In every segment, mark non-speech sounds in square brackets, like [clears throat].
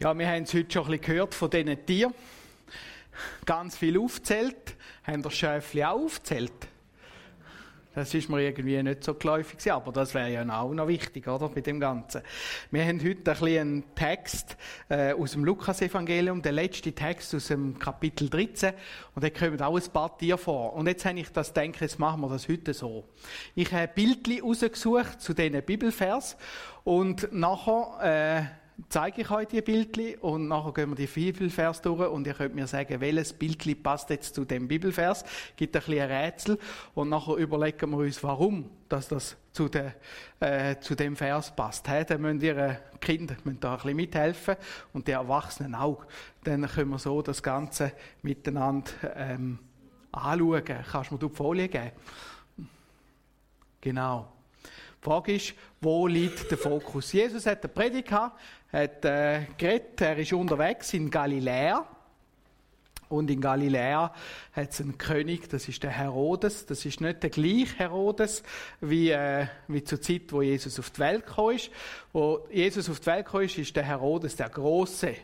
Ja, wir haben es heute schon ein bisschen gehört von diesen Tieren. Ganz viel aufzählt. Haben das Schäfli auch aufzählt? Das ist mir irgendwie nicht so geläufig, aber das wäre ja auch noch wichtig, oder, bei dem Ganzen. Wir haben heute ein bisschen einen Text äh, aus dem Lukas-Evangelium, der letzte Text aus dem Kapitel 13, und da kommen auch ein paar Tiere vor. Und jetzt habe ich das gedacht, jetzt machen wir das heute so. Ich habe Bildchen rausgesucht zu diesen Bibelvers, und nachher, äh, zeige ich euch die Bildchen und nachher gehen wir die Bibelvers durch und ihr könnt mir sagen, welches Bildchen passt jetzt zu dem Bibelvers. Gibt ein bisschen Rätsel und nachher überlegen wir uns, warum dass das zu, der, äh, zu dem Vers passt. He, dann müssen ihre Kinder müssen da ein bisschen mithelfen und die Erwachsenen auch. Dann können wir so das Ganze miteinander ähm, anschauen. Kannst du mir die Folie geben? Genau. Die Frage ist, wo liegt der Fokus? Jesus hat eine Predigt gehabt, hat äh, geredet, er ist unterwegs in Galiläa. Und in Galiläa hat es einen König, das ist der Herodes. Das ist nicht der gleiche Herodes wie, äh, wie zur Zeit, wo Jesus auf die Welt gekommen ist. Wo Jesus auf die Welt gekommen ist, ist der Herodes der Große,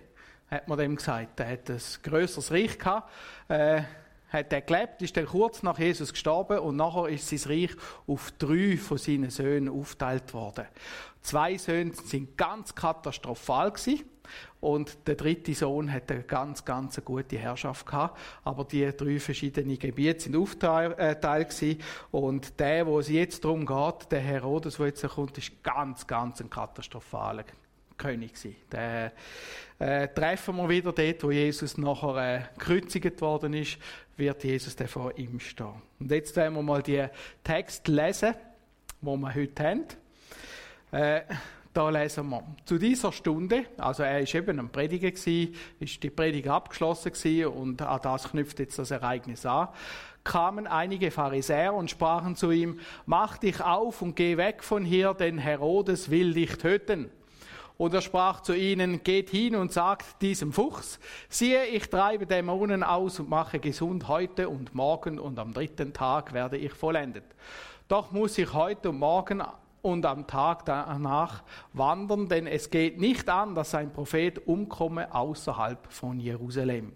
hat man dem gesagt. Er hat ein grösseres Reich gehabt. Äh, hat er gelebt, ist dann kurz nach Jesus gestorben und nachher ist sein Reich auf drei von seinen Söhnen aufteilt worden. Zwei Söhne sind ganz katastrophal gewesen. Und der dritte Sohn hat eine ganz, ganz gute Herrschaft gehabt. Aber die drei verschiedenen Gebiete sind aufteilt äh, gewesen. Und der, wo es jetzt darum geht, der Herodes, der jetzt kommt, ist ganz, ganz ein katastrophaler König gewesen. Den äh, treffen wir wieder dort, wo Jesus nachher äh, gekreuzigt worden ist, wird Jesus dann vor ihm stehen. Und jetzt werden wir mal die Text lesen, wo wir heute haben. Äh, da lesen wir. Zu dieser Stunde, also er ist eben am Predigen gewesen, ist die Predigt abgeschlossen gewesen und an das knüpft jetzt das Ereignis an, kamen einige Pharisäer und sprachen zu ihm, mach dich auf und geh weg von hier, denn Herodes will dich töten. Und er sprach zu ihnen, geht hin und sagt diesem Fuchs, siehe, ich treibe Dämonen aus und mache gesund heute und morgen und am dritten Tag werde ich vollendet. Doch muss ich heute und morgen und am Tag danach wandern, denn es geht nicht an, dass ein Prophet umkomme außerhalb von Jerusalem.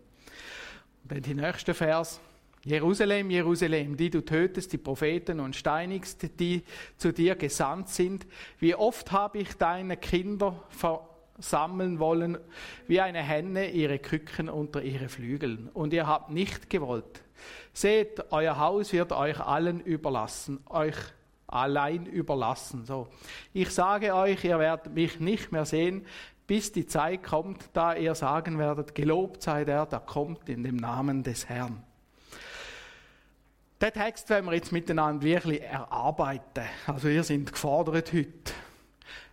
Und dann die nächste Vers. Jerusalem, Jerusalem, die du tötest die Propheten und steinigst, die zu dir gesandt sind. Wie oft habe ich deine Kinder versammeln wollen, wie eine Henne ihre Küken unter ihre Flügeln. Und ihr habt nicht gewollt. Seht, euer Haus wird euch allen überlassen, euch allein überlassen. So. Ich sage euch, ihr werdet mich nicht mehr sehen, bis die Zeit kommt, da ihr sagen werdet, gelobt sei der, der kommt in dem Namen des Herrn. Den Text werden wir jetzt miteinander wirklich erarbeiten. Also ihr seid gefordert heute.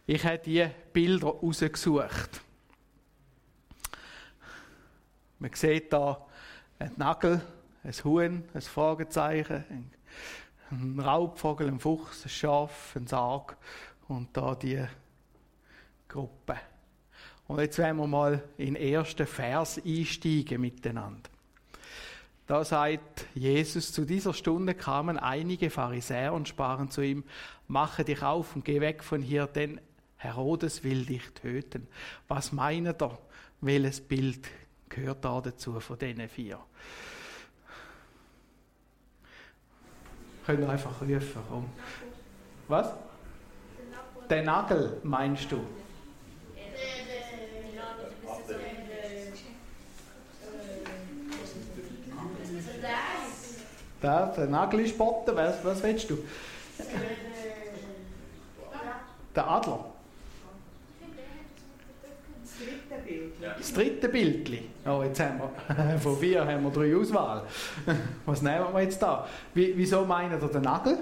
Ich habe die Bilder rausgesucht. Man sieht da einen Nagel, ein Huhn, ein Fragezeichen, ein Raubvogel, ein Fuchs, ein Schaf, ein Sarg und da die Gruppe. Und jetzt werden wir mal in den ersten Vers einsteigen miteinander. Da sagt Jesus, zu dieser Stunde kamen einige Pharisäer und sprachen zu ihm, mache dich auf und geh weg von hier, denn Herodes will dich töten. Was meint er? Welches Bild gehört da dazu von diesen vier? Könnt ihr einfach rufen, komm. Was? Der Nagel, meinst du? Der, der Nagel ist botten. Was, was willst du? Der Adler. Das dritte Bildli. Oh, jetzt haben wir, [laughs] von vier haben wir drei Auswahl. [laughs] Was nehmen wir jetzt da? Wie, wieso meinen ihr den Nagel?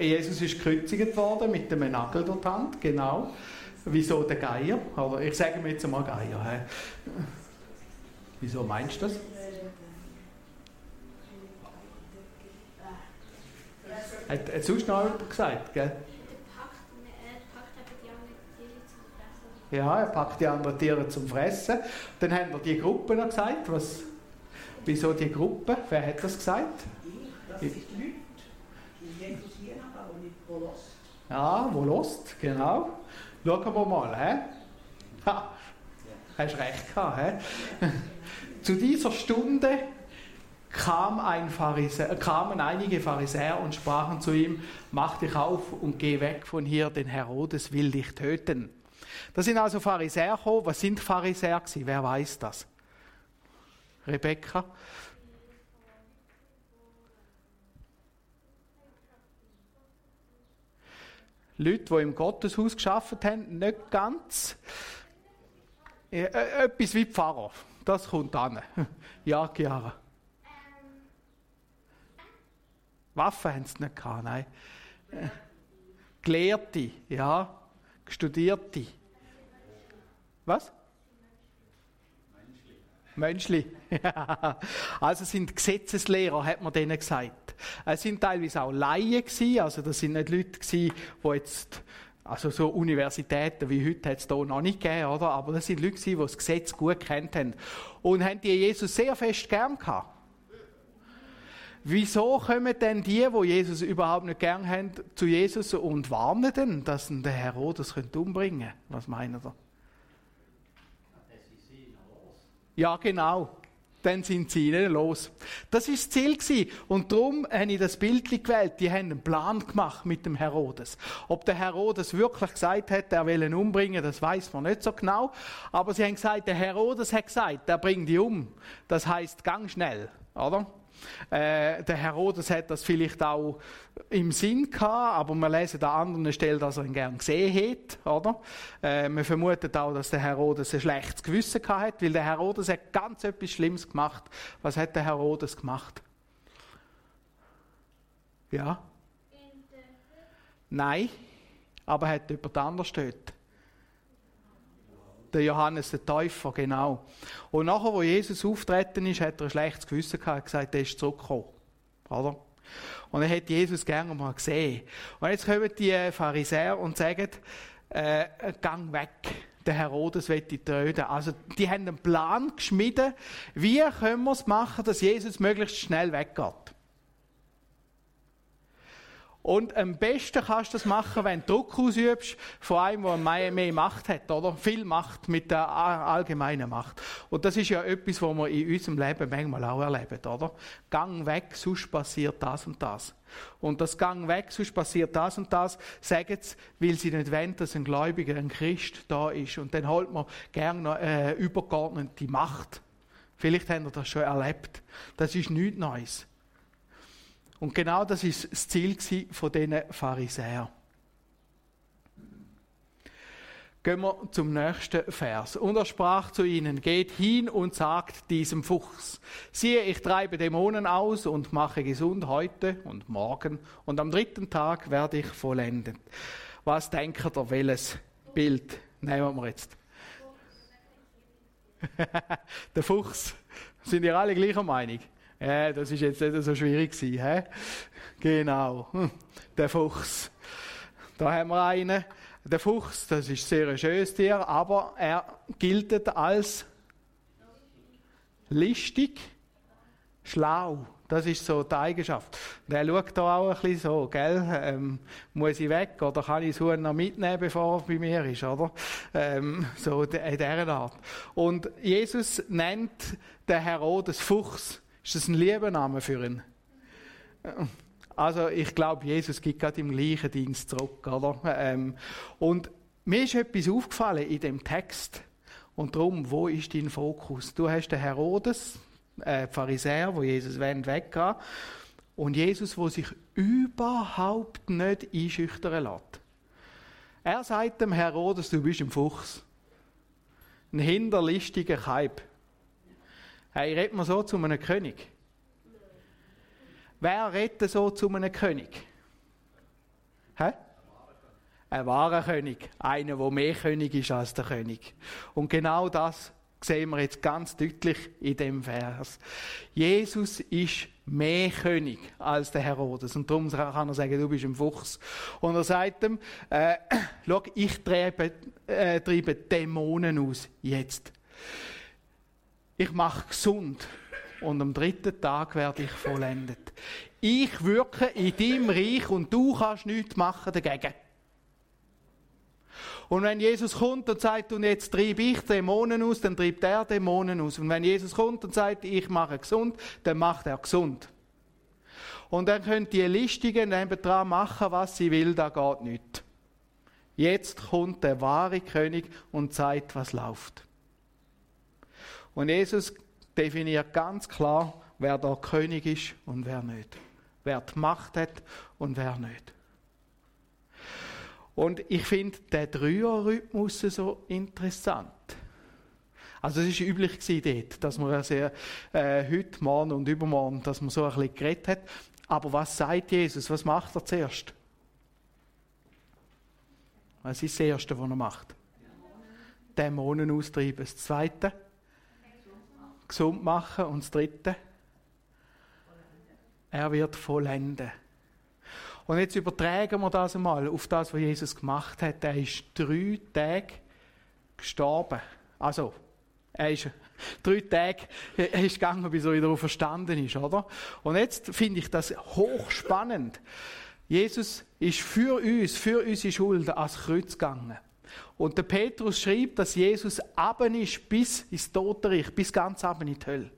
Jesus ist gekreuzigt worden mit einem Nagel durch die Hand, genau. Wieso der Geier? Oder ich sage mir jetzt mal Geier. Wieso meinst du das? Hat, hat sonst noch jemand gesagt, gell? Ja, er packt die anderen Tiere zum Fressen. Dann haben wir die Gruppe noch gesagt. Was, wieso die Gruppe? Wer hat das gesagt? Das ist Leute, die Jesus hier haben, aber nicht wo lost. Ja, wo lost, genau. Schauen wir mal, hä? Ha, hast recht gehabt, hä? [laughs] Zu dieser Stunde kam ein Pharisäer, kamen einige Pharisäer und sprachen zu ihm, mach dich auf und geh weg von hier, denn Herodes will dich töten. Da sind also Pharisäer gekommen. Was sind Pharisäer gewesen? Wer weiß das? Rebecca? Leute, die im Gotteshaus geschafft haben, nicht ganz. Äh, etwas wie Pfarrer. Das kommt an. [laughs] Ja, Chiara. Waffen haben sie nicht gehabt, nein. Gelehrte, ja. Studierte. Was? Menschli. [laughs] also sind Gesetzeslehrer, hat man denen gesagt. Es sind teilweise auch Laien gewesen, also das sind nicht Leute gewesen, die jetzt, also so Universitäten wie heute hat es hier noch nicht gegeben, oder? Aber das sind Leute gewesen, die das Gesetz gut kennt haben. Und haben die Jesus sehr fest gern gehabt. Wieso kommen denn die, wo Jesus überhaupt nicht gern haben, zu Jesus und warnen denn, dass ihn der Herodes umbringen könnte? Was meinen Sie? Ja, genau. Dann sind sie ihnen los. Das war das Ziel. Und darum habe ich das Bild gewählt. Die haben einen Plan gemacht mit dem Herodes. Ob der Herodes wirklich gesagt hat, er will ihn umbringen, das weiß man nicht so genau. Aber sie haben gesagt, der Herodes hat gesagt, er bringt die um. Das heißt, gang schnell, oder? Äh, der Herodes hat das vielleicht auch im Sinn gehabt, aber wir lesen an anderen Stellen, dass er ihn gern gesehen hat, oder? Äh, wir vermuten auch, dass der Herodes ein schlechtes Gewissen gehabt hat, weil der Herodes hat ganz etwas Schlimmes gemacht. Was hat der Herodes gemacht? Ja? Nein, aber er hat jemand anders getötet. Der Johannes der Täufer, genau. Und nachher, wo Jesus auftreten ist, hat er ein schlechtes Gewissen gehabt, gesagt, er ist zurückgekommen. Oder? Und er hat Jesus gerne mal gesehen. Und jetzt kommen die Pharisäer und sagen, äh, gang weg. Der Herodes will dich töten. Also, die haben einen Plan geschmiedet, wie können wir es machen, dass Jesus möglichst schnell weggeht. Und am besten kannst du das machen, wenn du Druck ausübst von einem, der mehr, mehr Macht hat, oder? Viel Macht mit der allgemeinen Macht. Und das ist ja etwas, was wir in unserem Leben manchmal auch erleben, oder? Gang weg, sonst passiert das und das. Und das Gang weg, sonst passiert das und das, sagen sie, weil sie nicht wollen, dass ein Gläubiger, ein Christ da ist. Und dann holt man gerne noch äh, übergeordnete Macht. Vielleicht habt ihr das schon erlebt. Das ist nichts Neues. Und genau das ist das Ziel von diesen Pharisäern. Gehen wir zum nächsten Vers. Und er sprach zu ihnen, geht hin und sagt diesem Fuchs, siehe, ich treibe Dämonen aus und mache gesund heute und morgen und am dritten Tag werde ich vollendet. Was denkt ihr, welches Bild nehmen wir jetzt? [laughs] Der Fuchs. Sind ihr alle gleicher Meinung? Ja, das ist jetzt nicht so schwierig gewesen, he? Genau. [laughs] Der Fuchs. Da haben wir einen. Der Fuchs, das ist sehr ein schönes Tier, aber er gilt als listig, schlau. Das ist so die Eigenschaft. Der schaut da auch ein bisschen so, gell? Ähm, muss ich weg oder kann ich das noch mitnehmen, bevor er bei mir ist, oder? Ähm, so in dieser Art. Und Jesus nennt den Herodes Fuchs. Ist das ein lieber Name für ihn? Also ich glaube, Jesus gibt gerade im gleichen Dienst zurück, oder? Ähm, und mir ist etwas aufgefallen in dem Text. Und darum, wo ist dein Fokus? Du hast den Herodes, äh, Pharisäer, wo Jesus weggehen und Jesus, wo sich überhaupt nicht einschüchtern lässt. Er sagt dem Herodes, du bist ein Fuchs. Ein hinterlistiger Kaib. Hey, redet man so zu einem König? Wer redet so zu einem König? Hä? Ein wahrer König. Einer, der mehr König ist als der König. Und genau das sehen wir jetzt ganz deutlich in dem Vers. Jesus ist mehr König als der Herodes. Und darum kann er sagen, du bist ein Fuchs. Und er sagt ihm, äh, [clears throat] schau, ich treibe, äh, treibe Dämonen aus, jetzt ich mache gesund und am dritten Tag werde ich vollendet. Ich wirke in deinem Reich und du kannst nichts machen dagegen. Und wenn Jesus kommt und sagt, und jetzt trieb ich Dämonen aus, dann treibt er Dämonen aus. Und wenn Jesus kommt und sagt, ich mache gesund, dann macht er gesund. Und dann können die Listungen nebenan machen, was sie will, da geht nichts. Jetzt kommt der wahre König und zeigt, was läuft. Und Jesus definiert ganz klar, wer da König ist und wer nicht. Wer die Macht hat und wer nicht. Und ich finde den Dreierrhythmus so interessant. Also es war üblich dort, dass man sehr, äh, heute, morgen und übermorgen, dass man so ein bisschen geredet hat. Aber was sagt Jesus? Was macht er zuerst? Was ist das Erste, was er macht? Dämonen austreiben. Das Zweite? Gesund machen. Und das Dritte? Er wird vollenden. Und jetzt übertragen wir das einmal auf das, was Jesus gemacht hat. Er ist drei Tage gestorben. Also, er ist [laughs] drei Tage er ist gegangen, bis er wieder verstanden ist, oder? Und jetzt finde ich das hochspannend. Jesus ist für uns, für unsere Schuld ans Kreuz gegangen. Und der Petrus schreibt, dass Jesus aben ist bis ins Totenreich, bis ganz aben in die Hölle.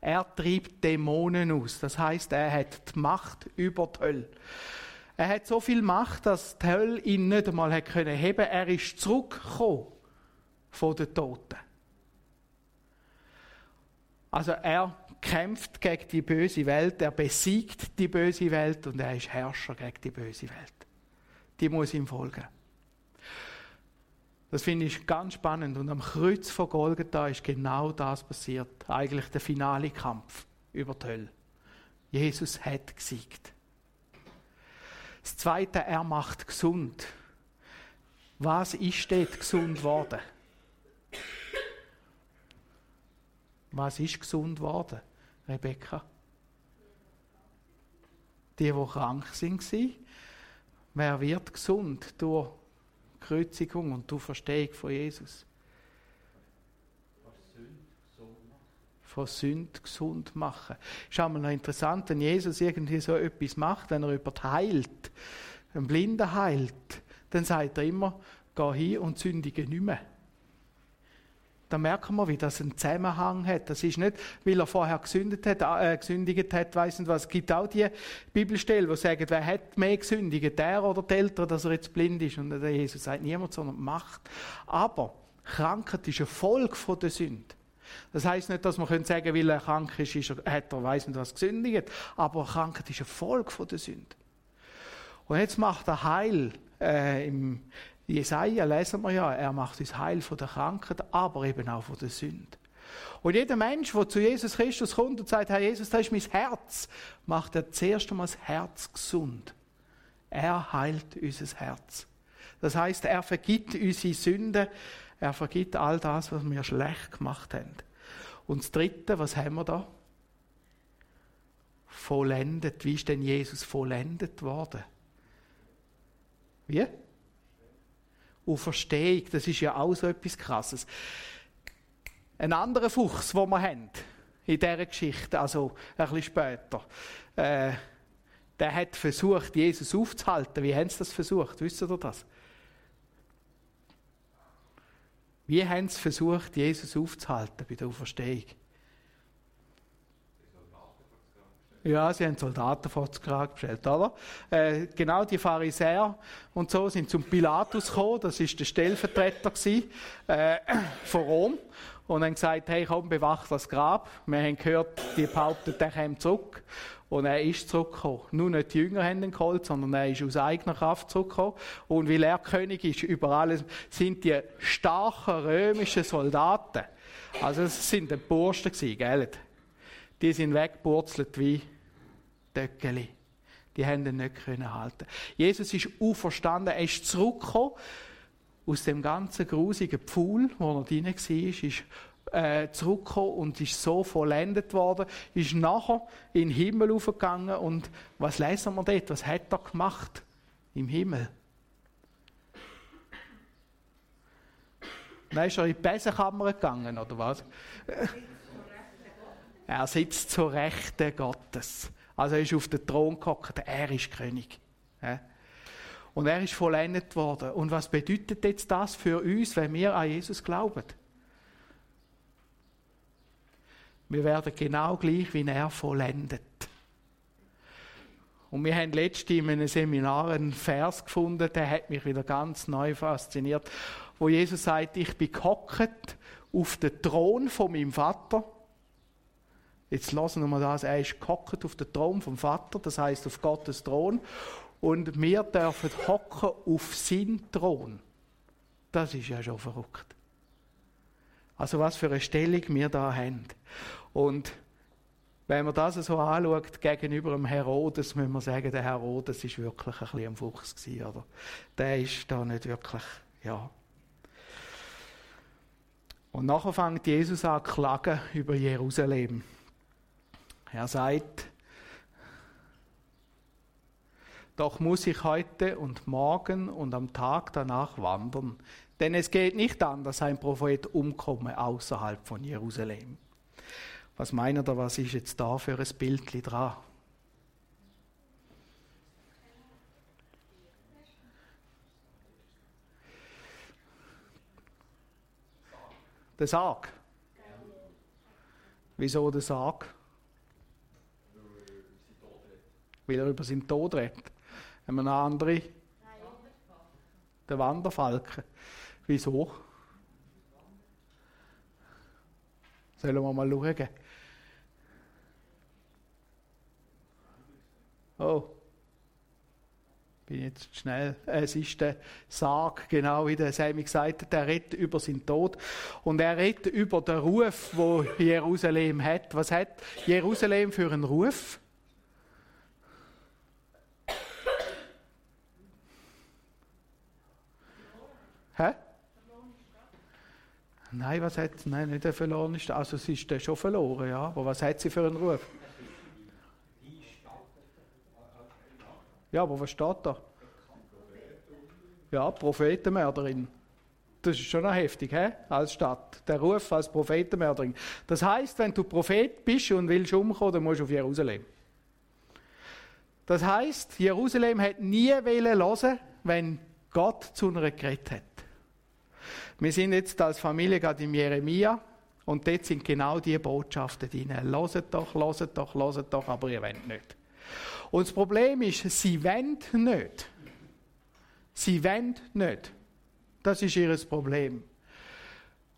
Er treibt Dämonen aus. Das heißt, er hat die Macht über die Hölle. Er hat so viel Macht, dass die Hölle ihn nicht einmal heben können Er ist zurückgekommen von den Toten. Also er kämpft gegen die böse Welt, er besiegt die böse Welt und er ist Herrscher gegen die böse Welt. Die muss ihm folgen. Das finde ich ganz spannend. Und am Kreuz von Golgatha ist genau das passiert. Eigentlich der finale Kampf über die Hölle. Jesus hat gesiegt. Das Zweite, er macht gesund. Was ist dort gesund worden? Was ist gesund worden? Rebecca? Die, die krank waren. Wer wird gesund durch Kreuzigung und durch Verstehung von Jesus? Von Sünd gesund machen. Ist einmal noch interessant, wenn Jesus irgendwie so etwas macht, wenn er jemanden heilt, einen Blinden heilt, dann sagt er immer, geh hin und sündige nicht mehr da merken wir, wie das einen Zusammenhang hat. Das ist nicht, weil er vorher gesündigt hat, äh, gesündigt hat, weiss nicht was. Es gibt auch die Bibelstellen, die sagen, wer hat mehr gesündigt, der oder die Eltern, dass er jetzt blind ist. Und der Jesus sagt niemand, sondern Macht. Aber Krankheit ist eine Folge von der Sünde. Das heißt nicht, dass man sagen können, weil er krank ist, ist er, hat er weiss nicht was gesündigt. Aber Krankheit ist eine Folge von der Sünde. Und jetzt macht er Heil äh, im Jesaja lesen wir ja, er macht uns heil von der Krankheit, aber eben auch von der Sünde. Und jeder Mensch, der zu Jesus Christus kommt und sagt, Herr Jesus, das ist mein Herz, macht er zuerst einmal das Herz gesund. Er heilt unser Herz. Das heißt, er vergibt unsere Sünden, er vergibt all das, was wir schlecht gemacht haben. Und das Dritte, was haben wir da? Vollendet. Wie ist denn Jesus vollendet worden? Wie? Auferstehung, das ist ja auch so etwas Krasses. Ein anderer Fuchs, den wir haben in dieser Geschichte, also ein bisschen später, äh, der hat versucht, Jesus aufzuhalten. Wie haben sie das versucht? Wisst ihr das? Wie haben sie versucht, Jesus aufzuhalten bei der Auferstehung? Ja, sie haben Soldaten vor das gestellt, oder? Äh, genau, die Pharisäer und so sind zum Pilatus gekommen, das ist der Stellvertreter gewesen, äh, von Rom, und haben gesagt, hey, komm, bewach das Grab. Wir haben gehört, die behauptet, er kommt zurück. Und er ist zurückgekommen. Nur nicht die Jünger haben ihn geholt, sondern er ist aus eigener Kraft zurückgekommen. Und weil er König ist über alles, sind die starken römischen Soldaten, also es sind die Bursten gewesen, gell? Die sind weggepurzelt wie Döckeli. Die haben ihn nicht können halten. Jesus ist auferstanden, er ist zurückgekommen aus dem ganzen grusigen Pfuhl, wo er drin war, ist äh, zurückgekommen und ist so vollendet worden, ist nachher in den Himmel aufgegangen und was lesen wir dort? Was hat er gemacht im Himmel? Dann ist er in die Besenkammer gegangen, oder was? Er sitzt zur Rechten Gottes. Also er ist auf dem Thron gehockt, er ist König. Und er ist vollendet worden. Und was bedeutet jetzt das für uns, wenn wir an Jesus glauben? Wir werden genau gleich wie er vollendet. Und wir haben letztens in einem Seminar einen Vers gefunden, der hat mich wieder ganz neu fasziniert, wo Jesus sagt, ich bin gehockt auf den Thron von meinem Vater. Jetzt lassen wir das, er ist gehockt auf den Thron vom Vater, das heißt auf Gottes Thron. Und wir dürfen hocken auf seinen Thron. Das ist ja schon verrückt. Also was für eine Stellung wir da haben. Und wenn man das so anschaut gegenüber dem Herodes, muss man sagen, der Herodes ist wirklich ein bisschen am Fuchs gewesen, oder? Der ist da nicht wirklich, ja. Und nachher fängt Jesus an zu klagen über Jerusalem. Er sagt, doch muss ich heute und morgen und am Tag danach wandern, denn es geht nicht an, dass ein Prophet umkomme außerhalb von Jerusalem. Was meint ihr, was ist jetzt da für ein Bild dran? Der Sarg. Wieso der Sarg? Weil er über seinen Tod redet. Haben wir noch andere? Der Wanderfalken. Wieso? Sollen wir mal schauen? Oh, bin jetzt schnell. Es ist der Sarg, genau wie der Sammy gesagt hat. Er redet über seinen Tod und er redet über den Ruf, wo Jerusalem hat. Was hat Jerusalem für einen Ruf? Hä? Nein, was hat Nein, nicht der verlorene Stadt. Also sie ist schon verloren, ja. Aber was hat sie für einen Ruf? Ja, aber was steht da? Ja, Prophetenmörderin. Das ist schon noch heftig, he? als Stadt. Der Ruf als Prophetenmörderin. Das heißt, wenn du Prophet bist und willst umkommen, dann musst du auf Jerusalem. Das heißt, Jerusalem hat nie hören wenn Gott zu einer geredet hat. Wir sind jetzt als Familie gerade im Jeremia und dort sind genau diese Botschaften drin. Loset doch, loset doch, loset doch, aber ihr wollt nicht. Und das Problem ist, sie wollen nicht. Sie wollen nicht. Das ist ihr Problem.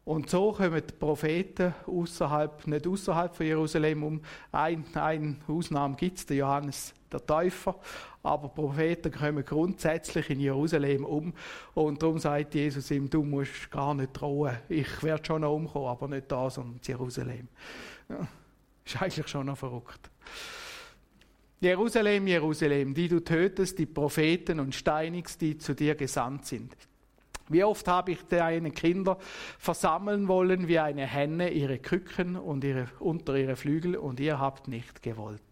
Und so kommen die Propheten außerhalb, nicht außerhalb von Jerusalem um. Ein, eine Ausnahme gibt es, der Johannes der Täufer. Aber Propheten kommen grundsätzlich in Jerusalem um. Und darum sagt Jesus ihm, du musst gar nicht drohen. Ich werde schon noch umkommen, aber nicht da, sondern in Jerusalem. Ja, ist eigentlich schon noch verrückt. Jerusalem, Jerusalem, die du tötest, die Propheten und steinigst, die zu dir gesandt sind. Wie oft habe ich deine Kinder versammeln wollen wie eine Henne ihre Küken und ihre, unter ihre Flügel und ihr habt nicht gewollt.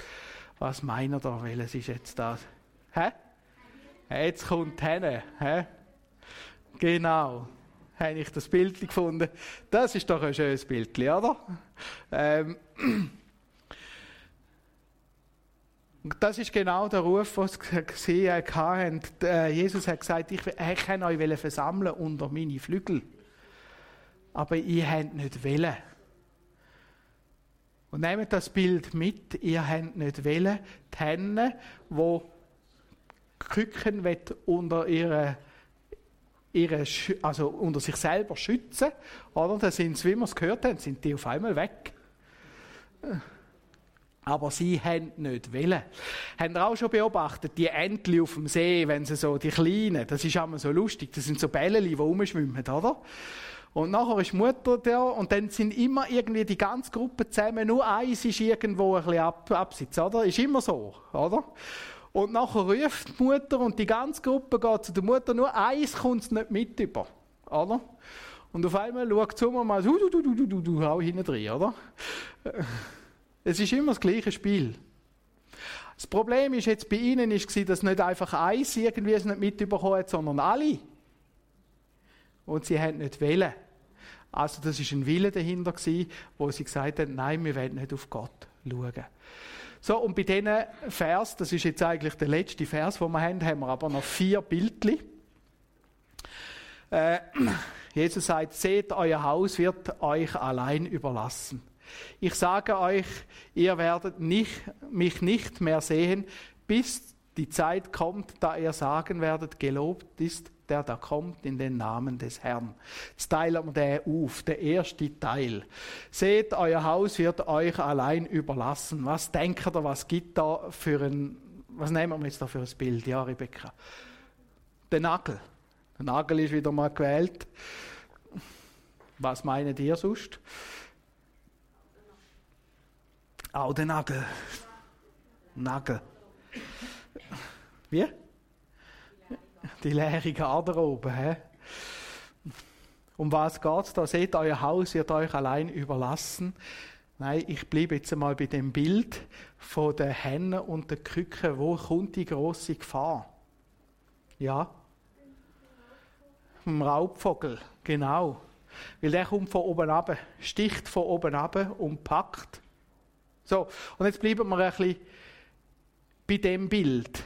Was meint ihr da? Welches ist jetzt das? Hä? Jetzt kommt Henne. Hä? Genau. Habe ich das Bild gefunden? Das ist doch ein schönes Bild, oder? Ähm, [clears throat] Und das ist genau der Ruf, den sie gesehen haben. Äh, Jesus hat gesagt, ich, ich kann euch versammeln unter meine Flügel. Aber ihr habt nicht wollen. Und nehmt das Bild mit, ihr habt nicht wollen, die Hände, die Küken unter ihre, ihre, also unter sich selber schützen, oder? Da sind sie, wie wir es gehört haben, sind die auf einmal weg. Aber sie haben nicht wollen. Habt ihr auch schon beobachtet, die Entchen auf dem See, wenn sie so, die Kleinen, das ist immer so lustig, das sind so Bälle, die rumschwimmen, oder? Und nachher ist die Mutter da und dann sind immer irgendwie die ganze Gruppe zusammen, nur eins ist irgendwo ein bisschen ab, abseits, oder? Ist immer so, oder? Und nachher ruft die Mutter und die ganze Gruppe geht zu der Mutter, nur eins kommt nicht mit über, oder? Und auf einmal schaut sie um mal, du, du, du, du, du, du, auch hinten drin, oder? Es ist immer das gleiche Spiel. Das Problem ist jetzt bei ihnen ist dass nicht einfach eins irgendwie es nicht mitbekommen hat, sondern alle. Und sie haben nicht wählen. Also das ist ein Wille dahinter gewesen, wo sie gesagt haben, nein, wir wollen nicht auf Gott schauen. So, und bei diesen Vers, das ist jetzt eigentlich der letzte Vers, den wir haben, haben wir aber noch vier Bildchen. Äh, [clears throat] Jesus sagt, seht, euer Haus wird euch allein überlassen. Ich sage euch, ihr werdet nicht, mich nicht mehr sehen, bis die Zeit kommt, da ihr sagen werdet, gelobt ist der da kommt in den Namen des Herrn. Jetzt teilen wir den auf, der erste Teil. Seht, euer Haus wird euch allein überlassen. Was denkt ihr, was gibt da für ein, was nehmen wir jetzt da für ein Bild, ja, Rebecca? Der Nagel. Der Nagel ist wieder mal gewählt. Was meinen ihr sonst? Auch der Nagel. Nagel. Wie? Die leere Garderobe. He? Um was geht es da? Seht, euer Haus wird euch allein überlassen. Nein, ich bleibe jetzt einmal bei dem Bild von den Hennen und den Küken. Wo kommt die große Gefahr? Ja? Vom Raubvogel, genau. Weil der kommt von oben ab, sticht von oben ab und packt. So, und jetzt bleiben wir ein bisschen bei dem Bild.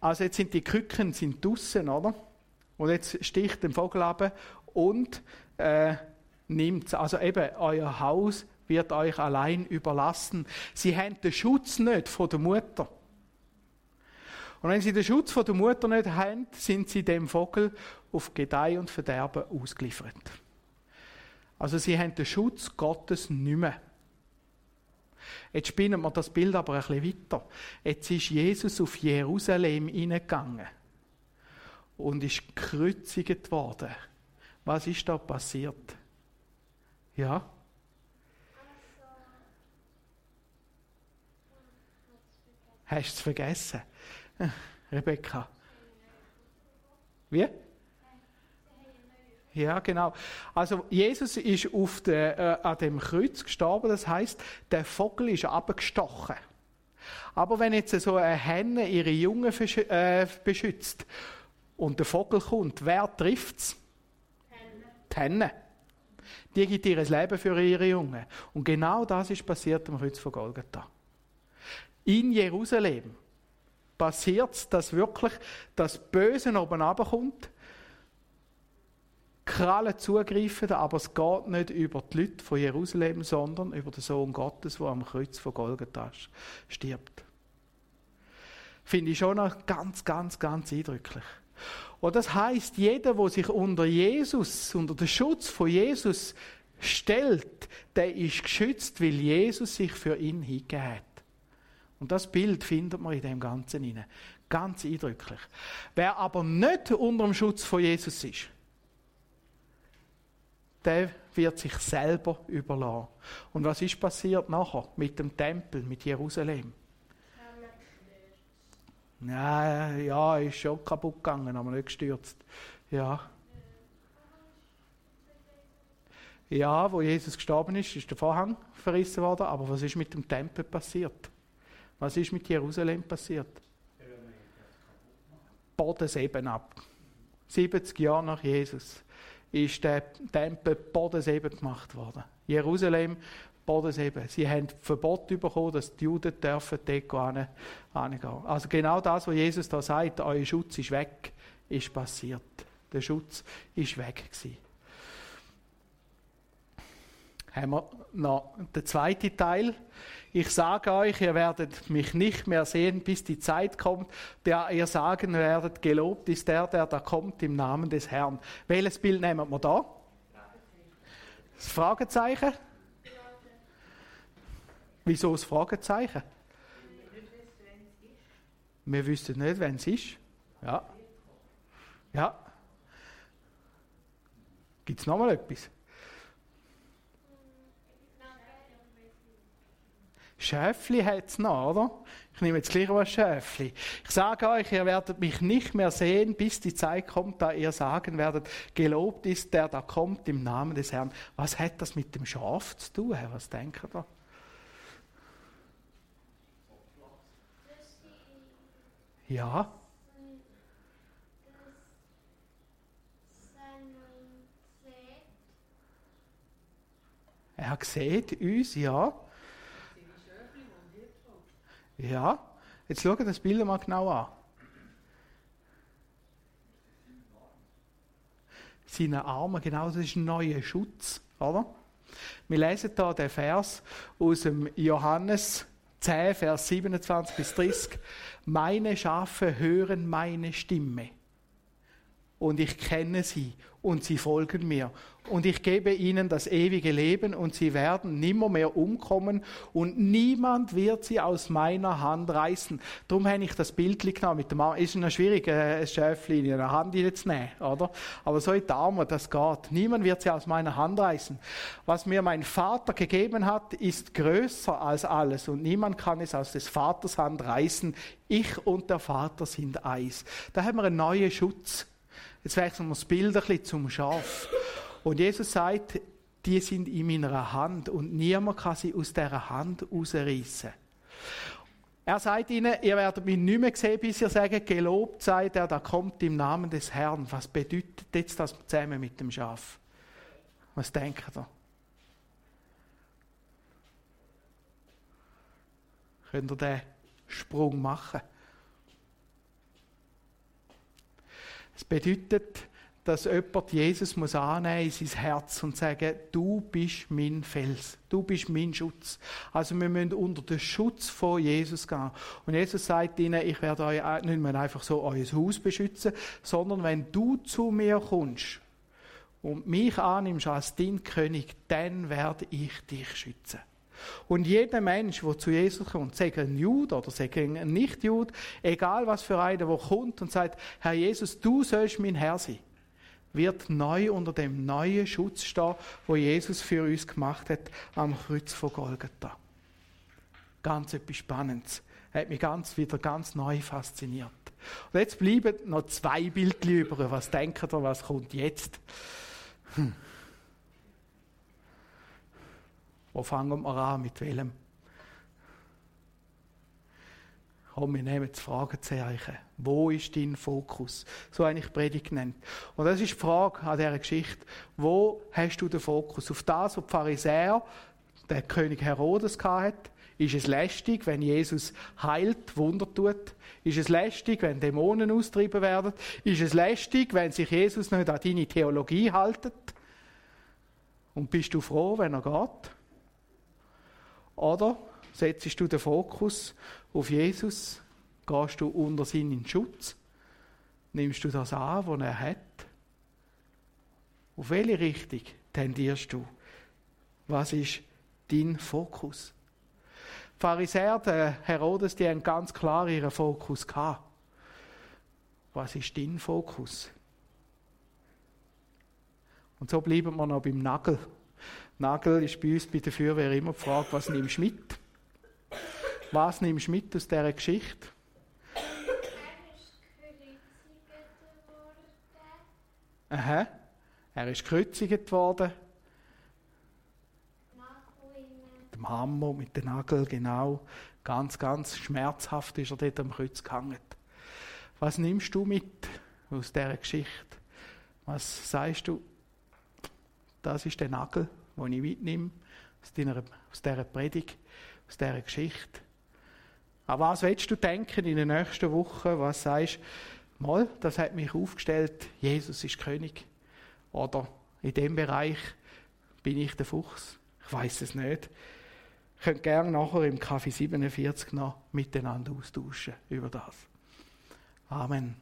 Also jetzt sind die Küken sind draussen, oder? Und jetzt sticht der Vogel ab und äh, nimmt Also eben, euer Haus wird euch allein überlassen. Sie haben den Schutz nicht von der Mutter. Und wenn sie den Schutz von der Mutter nicht haben, sind sie dem Vogel auf Gedeih und Verderben ausgeliefert. Also sie haben den Schutz Gottes nicht mehr. Jetzt spinnen wir das Bild aber ein bisschen weiter. Jetzt ist Jesus auf Jerusalem hineingegangen und ist gekreuzigt worden. Was ist da passiert? Ja? Hast du es vergessen? Rebecca? Wie? Ja, genau. Also Jesus ist auf der, äh, an dem Kreuz gestorben, das heißt, der Vogel ist abgestochen. Aber wenn jetzt so eine Henne ihre Jungen äh, beschützt und der Vogel kommt, wer trifft es? Die Henne. Die gibt ihr Leben für ihre Jungen. Und genau das ist passiert am Kreuz von Golgatha. In Jerusalem passiert es, dass wirklich das Böse oben runterkommt Krallen zugreifen, aber es geht nicht über die Leute von Jerusalem, sondern über den Sohn Gottes, der am Kreuz von Golgatha stirbt. Finde ich schon noch ganz, ganz, ganz eindrücklich. Und das heißt, jeder, der sich unter Jesus, unter den Schutz von Jesus stellt, der ist geschützt, weil Jesus sich für ihn hingegeben hat. Und das Bild findet man in dem Ganzen inne. Ganz eindrücklich. Wer aber nicht unter dem Schutz von Jesus ist, der wird sich selber überlassen. Und was ist passiert nachher mit dem Tempel, mit Jerusalem? Ja, ja, ist schon kaputt gegangen, aber nicht gestürzt. Ja. Ja, wo Jesus gestorben ist, ist der Vorhang verrissen worden. Aber was ist mit dem Tempel passiert? Was ist mit Jerusalem passiert? Bodenseben ab. 70 Jahre nach Jesus ist der Tempel Bodenseben gemacht worden. Jerusalem, Bodenseben. Sie haben Verbot bekommen, dass die Juden dürfen dort hingehen. Also genau das, was Jesus da sagt, euer Schutz ist weg, ist passiert. Der Schutz ist weg gewesen. Haben wir noch den zweiten Teil. Ich sage euch, ihr werdet mich nicht mehr sehen, bis die Zeit kommt, der ihr sagen werdet, gelobt ist der, der da kommt im Namen des Herrn. Welches Bild nehmen wir da? Das Fragezeichen? Wieso das Fragezeichen? Wir wüssten nicht, wenn es ist. Ja. Ja. Gibt es noch mal etwas? Schäfli hat es noch, oder? Ich nehme jetzt gleich was Schäfli. Ich sage euch, ihr werdet mich nicht mehr sehen, bis die Zeit kommt, da ihr sagen werdet, gelobt ist der, da kommt im Namen des Herrn. Was hat das mit dem Schaf zu tun? Was denkt ihr? Ja. Er sieht uns, ja. Ja, jetzt schau das Bild mal genau an. Seine Arme, genau, das ist ein neuer Schutz, oder? Wir lesen hier den Vers aus dem Johannes 10, Vers 27 bis 30. Meine Schafe hören meine Stimme und ich kenne sie und sie folgen mir. Und ich gebe ihnen das ewige Leben und sie werden nimmer mehr umkommen und niemand wird sie aus meiner Hand reißen. Darum habe ich das Bild genommen mit dem Arm. Ist eine schwierige äh, Schäfchen in der Hand zu nehmen, oder? Aber so in die Arme, das geht. Niemand wird sie aus meiner Hand reißen. Was mir mein Vater gegeben hat, ist größer als alles und niemand kann es aus des Vaters Hand reißen. Ich und der Vater sind eins. Da haben wir einen neuen Schutz. Jetzt wechseln wir das Bild ein bisschen zum Schaf. Und Jesus sagt, die sind in meiner Hand und niemand kann sie aus dieser Hand rausreißen. Er sagt ihnen, ihr werdet mich nicht mehr sehen, bis ihr sagt, gelobt sei der, da kommt im Namen des Herrn. Was bedeutet jetzt das zusammen mit dem Schaf? Was denkt ihr? Könnt ihr den Sprung machen? Es bedeutet, dass jemand Jesus muss annehmen in sein Herz und sagen, du bist mein Fels, du bist mein Schutz. Also wir müssen unter den Schutz von Jesus gehen. Und Jesus sagt ihnen, ich werde euch nicht mehr einfach so euer Haus beschützen, sondern wenn du zu mir kommst und mich annimmst als dein König, dann werde ich dich schützen. Und jeder Mensch, der zu Jesus kommt, sei ein Jude oder sei ein Nicht-Jude, egal was für einer, der kommt und sagt, Herr Jesus, du sollst mein Herr sein, wird neu unter dem neuen Schutz stehen, wo Jesus für uns gemacht hat am Kreuz von Golgatha. Ganz etwas Spannendes. Hat mich ganz wieder ganz neu fasziniert. Und jetzt bleiben noch zwei Bildchen über. Was denkt ihr, was kommt jetzt? Hm. Wo fangen wir an? Mit welchem? Komm, wir nehmen das Fragezeichen. Wo ist dein Fokus? So habe ich Predigt genannt. Und das ist die Frage an dieser Geschichte. Wo hast du den Fokus? Auf das, was die Pharisäer, der König Herodes hatte? Ist es lästig, wenn Jesus heilt, Wunder tut? Ist es lästig, wenn Dämonen austrieben werden? Ist es lästig, wenn sich Jesus nicht an deine Theologie haltet? Und bist du froh, wenn er geht? Oder setzt du den Fokus auf Jesus? Gehst du unter seinen Schutz? Nimmst du das an, was er hat? Auf welche Richtung tendierst du? Was ist dein Fokus? Die Pharisäer, der Herodes, die haben ganz klar ihren Fokus gehabt. Was ist dein Fokus? Und so bleiben wir noch beim Nagel. Nagel ist bei uns bei der Feuerwehr immer die Frage, was nimmst du mit? Was nimmst du mit aus dieser Geschichte? Aha. Er ist gekreuzigt worden. Mit dem Hammer, mit dem Nagel, genau. Ganz, ganz schmerzhaft ist er dort am Kreuz gehangen. Was nimmst du mit aus dieser Geschichte? Was sagst du? Das ist der Nagel, den ich mitnehme aus, deiner, aus dieser Predigt, aus dieser Geschichte. An was willst du denken in den nächsten Wochen? Was sagst du? Mal, das hat mich aufgestellt, Jesus ist König. Oder in dem Bereich bin ich der Fuchs. Ich weiß es nicht. Ihr könnt gerne nachher im Kaffee 47 noch miteinander austauschen über das. Amen.